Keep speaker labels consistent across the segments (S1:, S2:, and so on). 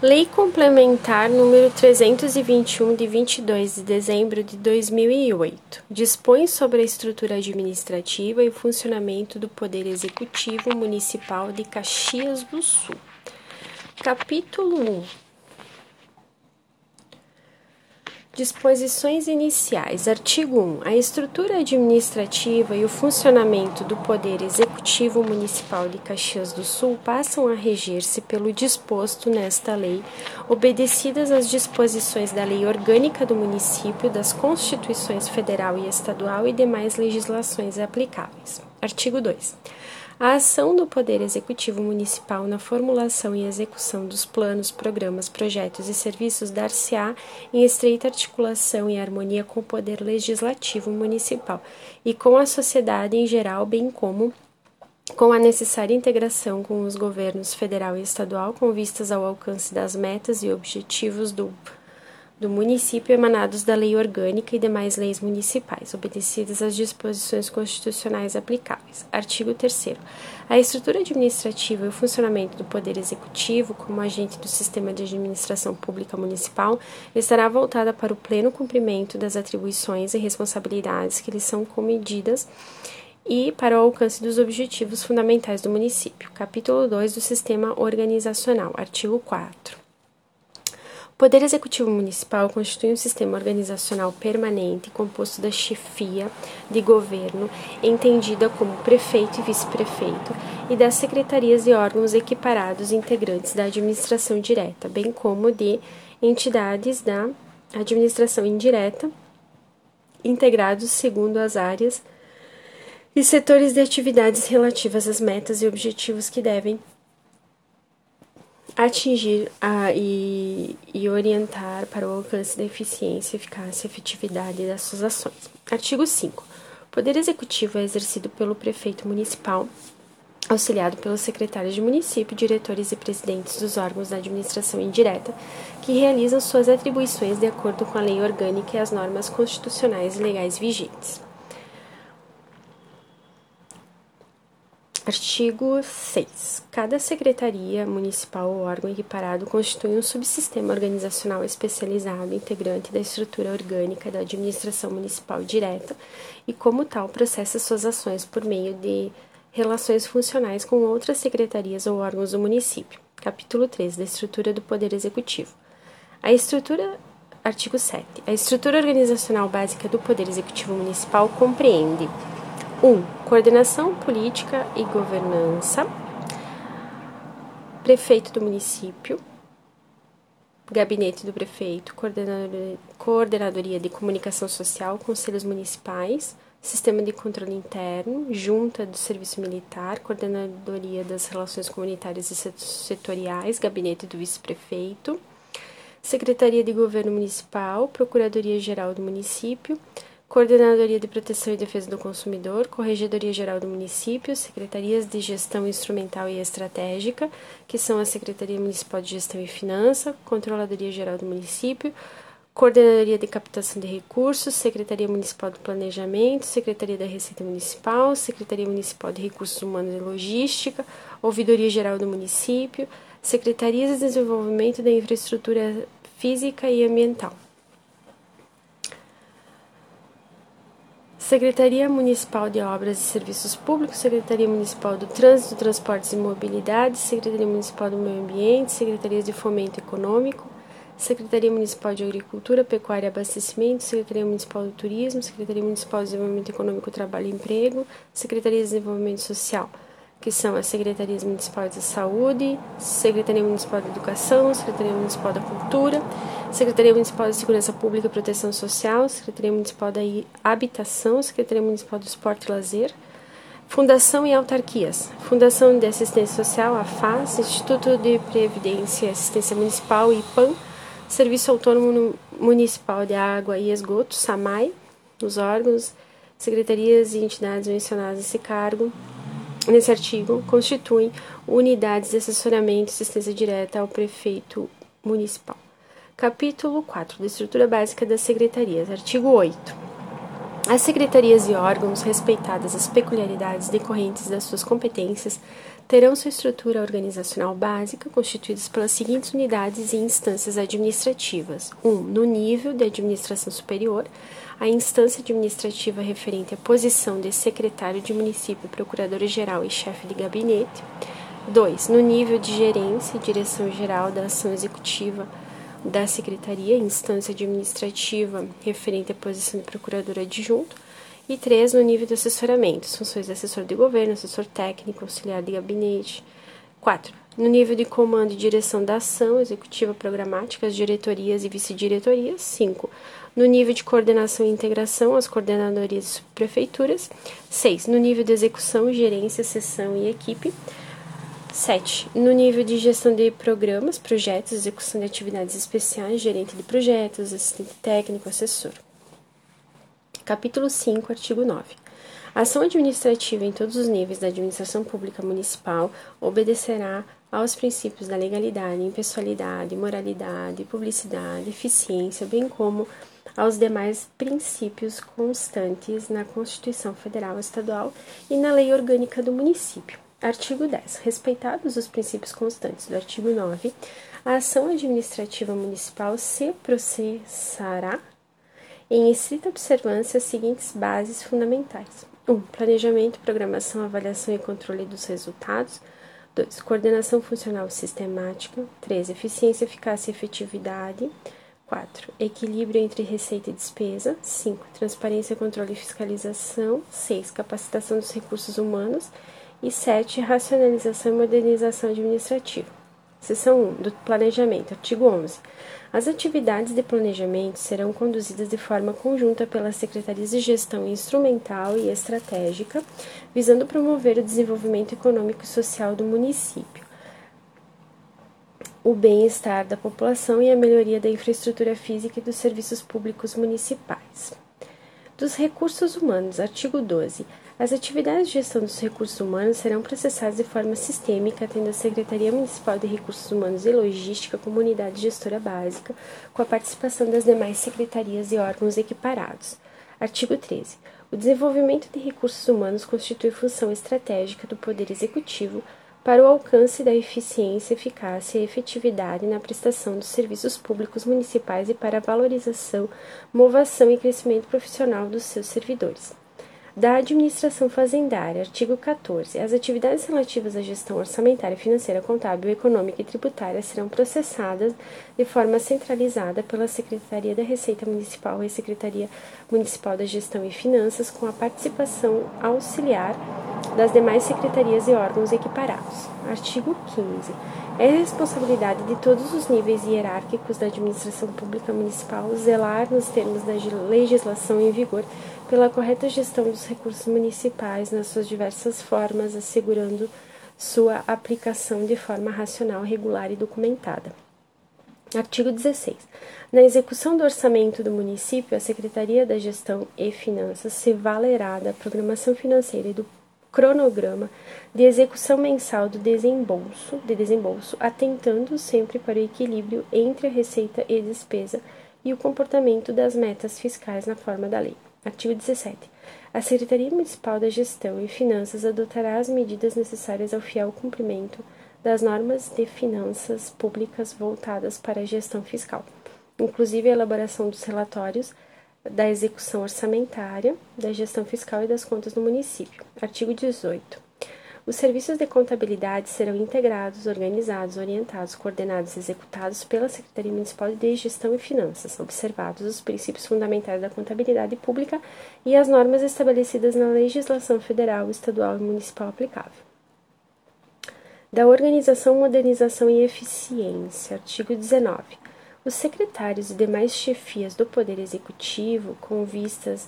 S1: Lei Complementar número 321 de 22 de dezembro de 2008 dispõe sobre a estrutura administrativa e funcionamento do Poder Executivo Municipal de Caxias do Sul. Capítulo 1 Disposições iniciais. Artigo 1. A estrutura administrativa e o funcionamento do Poder Executivo Municipal de Caxias do Sul passam a reger-se pelo disposto nesta lei, obedecidas às disposições da Lei Orgânica do Município, das Constituições Federal e Estadual e demais legislações aplicáveis. Artigo 2. A ação do Poder Executivo Municipal na formulação e execução dos planos, programas, projetos e serviços dar-se-á em estreita articulação e harmonia com o Poder Legislativo Municipal e com a sociedade em geral, bem como com a necessária integração com os governos federal e estadual com vistas ao alcance das metas e objetivos do do município emanados da lei orgânica e demais leis municipais, obedecidas às disposições constitucionais aplicáveis. Artigo 3 A estrutura administrativa e o funcionamento do Poder Executivo, como agente do sistema de administração pública municipal, estará voltada para o pleno cumprimento das atribuições e responsabilidades que lhes são comedidas e para o alcance dos objetivos fundamentais do município. Capítulo 2 do Sistema Organizacional. Artigo 4 o Poder Executivo Municipal constitui um sistema organizacional permanente composto da chefia de governo, entendida como prefeito e vice-prefeito, e das secretarias e órgãos equiparados integrantes da administração direta, bem como de entidades da administração indireta, integrados segundo as áreas e setores de atividades relativas às metas e objetivos que devem atingir a, e, e orientar para o alcance da eficiência, eficácia e efetividade das suas ações. Artigo 5. O Poder Executivo é exercido pelo prefeito municipal, auxiliado pelos secretários de município, diretores e presidentes dos órgãos da administração indireta, que realizam suas atribuições de acordo com a lei orgânica e as normas constitucionais e legais vigentes. Artigo 6. Cada secretaria municipal ou órgão equiparado constitui um subsistema organizacional especializado integrante da estrutura orgânica da administração municipal direta e, como tal, processa suas ações por meio de relações funcionais com outras secretarias ou órgãos do município. Capítulo 3 da estrutura do Poder Executivo. A estrutura Artigo 7. A estrutura organizacional básica do Poder Executivo Municipal compreende 1. Coordenação política e governança. Prefeito do município. Gabinete do prefeito, coordenadoria de comunicação social, conselhos municipais, sistema de controle interno, junta do serviço militar, coordenadoria das relações comunitárias e setoriais, gabinete do vice-prefeito, secretaria de governo municipal, procuradoria geral do município, Coordenadoria de Proteção e Defesa do Consumidor, Corregedoria Geral do Município, Secretarias de Gestão Instrumental e Estratégica, que são a Secretaria Municipal de Gestão e Finança, Controladoria Geral do Município, Coordenadoria de Captação de Recursos, Secretaria Municipal do Planejamento, Secretaria da Receita Municipal, Secretaria Municipal de Recursos Humanos e Logística, Ouvidoria Geral do Município, Secretarias de Desenvolvimento da Infraestrutura Física e Ambiental. Secretaria Municipal de Obras e Serviços Públicos, Secretaria Municipal do Trânsito, Transportes e Mobilidade, Secretaria Municipal do Meio Ambiente, Secretarias de Fomento Econômico, Secretaria Municipal de Agricultura, Pecuária e Abastecimento, Secretaria Municipal do Turismo, Secretaria Municipal de Desenvolvimento Econômico, Trabalho e Emprego, Secretaria de Desenvolvimento Social que são as Secretarias Municipais de Saúde, Secretaria Municipal de Educação, Secretaria Municipal da Cultura, Secretaria Municipal de Segurança Pública e Proteção Social, Secretaria Municipal da Habitação, Secretaria Municipal do Esporte e Lazer, Fundação e autarquias. Fundação de Assistência Social, a FAS, Instituto de Previdência e Assistência Municipal, IPAM, Serviço Autônomo Municipal de Água e Esgoto, SAMAI, os órgãos, secretarias e entidades mencionadas nesse cargo, nesse artigo constituem unidades de assessoramento e assistência direta ao prefeito municipal. Capítulo 4 da estrutura básica das secretarias. Artigo 8. As secretarias e órgãos, respeitadas as peculiaridades decorrentes das suas competências, terão sua estrutura organizacional básica constituídas pelas seguintes unidades e instâncias administrativas: 1. Um, no nível de administração superior, a instância administrativa referente à posição de secretário de município, procurador-geral e chefe de gabinete. 2. No nível de gerência e direção-geral da ação executiva da secretaria, instância administrativa referente à posição de procurador adjunto. E três, no nível de assessoramento, funções de assessor de governo, assessor técnico, auxiliar de gabinete. Quatro, no nível de comando e direção da ação executiva programática, as diretorias e vice-diretorias. Cinco, no nível de coordenação e integração, as coordenadorias e subprefeituras. Seis, no nível de execução, gerência, sessão e equipe. 7. No nível de gestão de programas, projetos, execução de atividades especiais, gerente de projetos, assistente técnico, assessor. Capítulo 5, artigo 9. A ação administrativa em todos os níveis da administração pública municipal obedecerá aos princípios da legalidade, impessoalidade, moralidade, publicidade, eficiência, bem como aos demais princípios constantes na Constituição Federal Estadual e na Lei Orgânica do Município. Artigo 10. Respeitados os princípios constantes do artigo 9, a ação administrativa municipal se processará em estrita observância as seguintes bases fundamentais: 1. Um, planejamento, programação, avaliação e controle dos resultados. 2. Coordenação funcional sistemática. 3. Eficiência, eficácia e efetividade. 4. Equilíbrio entre receita e despesa. 5. Transparência, controle e fiscalização. 6. Capacitação dos recursos humanos. E 7. Racionalização e modernização administrativa. Seção 1 do Planejamento, artigo 11. As atividades de planejamento serão conduzidas de forma conjunta pelas secretarias de gestão instrumental e estratégica, visando promover o desenvolvimento econômico e social do município, o bem-estar da população e a melhoria da infraestrutura física e dos serviços públicos municipais. Dos recursos humanos, artigo 12. As atividades de gestão dos recursos humanos serão processadas de forma sistêmica, tendo a Secretaria Municipal de Recursos Humanos e Logística como unidade gestora básica, com a participação das demais secretarias e órgãos equiparados. Artigo 13. O desenvolvimento de recursos humanos constitui função estratégica do Poder Executivo para o alcance da eficiência, eficácia e efetividade na prestação dos serviços públicos municipais e para a valorização, movação e crescimento profissional dos seus servidores da Administração Fazendária, artigo 14. As atividades relativas à gestão orçamentária, financeira, contábil, econômica e tributária serão processadas de forma centralizada pela Secretaria da Receita Municipal e Secretaria Municipal da Gestão e Finanças, com a participação auxiliar das demais secretarias e órgãos equiparados. Artigo 15. É responsabilidade de todos os níveis hierárquicos da administração pública municipal zelar, nos termos da legislação em vigor, pela correta gestão dos recursos municipais nas suas diversas formas, assegurando sua aplicação de forma racional, regular e documentada. Artigo 16. Na execução do orçamento do município, a Secretaria da Gestão e Finanças se valerá da programação financeira e do cronograma de execução mensal do desembolso, de desembolso, atentando sempre para o equilíbrio entre a receita e despesa e o comportamento das metas fiscais na forma da lei. Artigo 17. A Secretaria Municipal da Gestão e Finanças adotará as medidas necessárias ao fiel cumprimento das normas de finanças públicas voltadas para a gestão fiscal, inclusive a elaboração dos relatórios da execução orçamentária, da gestão fiscal e das contas do município. Artigo 18. Os serviços de contabilidade serão integrados, organizados, orientados, coordenados e executados pela Secretaria Municipal de Gestão e Finanças, observados os princípios fundamentais da contabilidade pública e as normas estabelecidas na legislação federal, estadual e municipal aplicável. Da organização, modernização e eficiência. Artigo 19. Os secretários e demais chefias do Poder Executivo, com vistas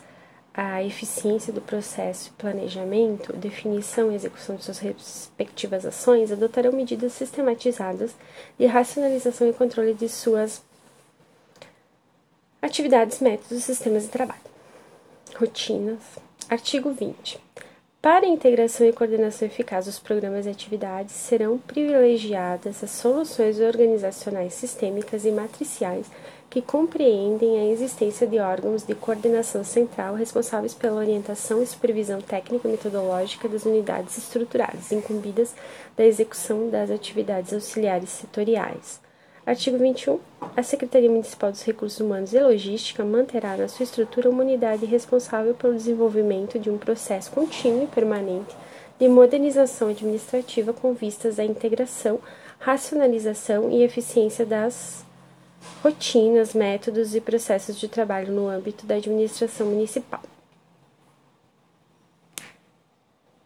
S1: a eficiência do processo de planejamento, definição e execução de suas respectivas ações, adotarão medidas sistematizadas de racionalização e controle de suas atividades, métodos, sistemas de trabalho. Rotinas. Artigo 20. Para integração e coordenação eficaz dos programas e atividades, serão privilegiadas as soluções organizacionais sistêmicas e matriciais que compreendem a existência de órgãos de coordenação central responsáveis pela orientação e supervisão técnica e metodológica das unidades estruturadas incumbidas da execução das atividades auxiliares setoriais. Artigo 21. A Secretaria Municipal dos Recursos Humanos e Logística manterá na sua estrutura uma unidade responsável pelo desenvolvimento de um processo contínuo e permanente de modernização administrativa com vistas à integração, racionalização e eficiência das rotinas, métodos e processos de trabalho no âmbito da administração municipal.